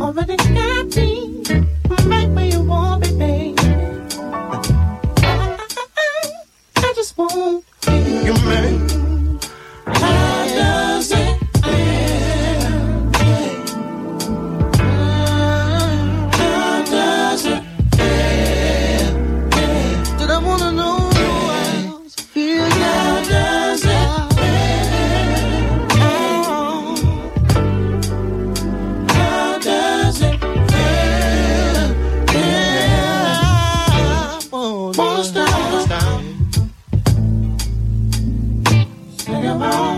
already got me. your on.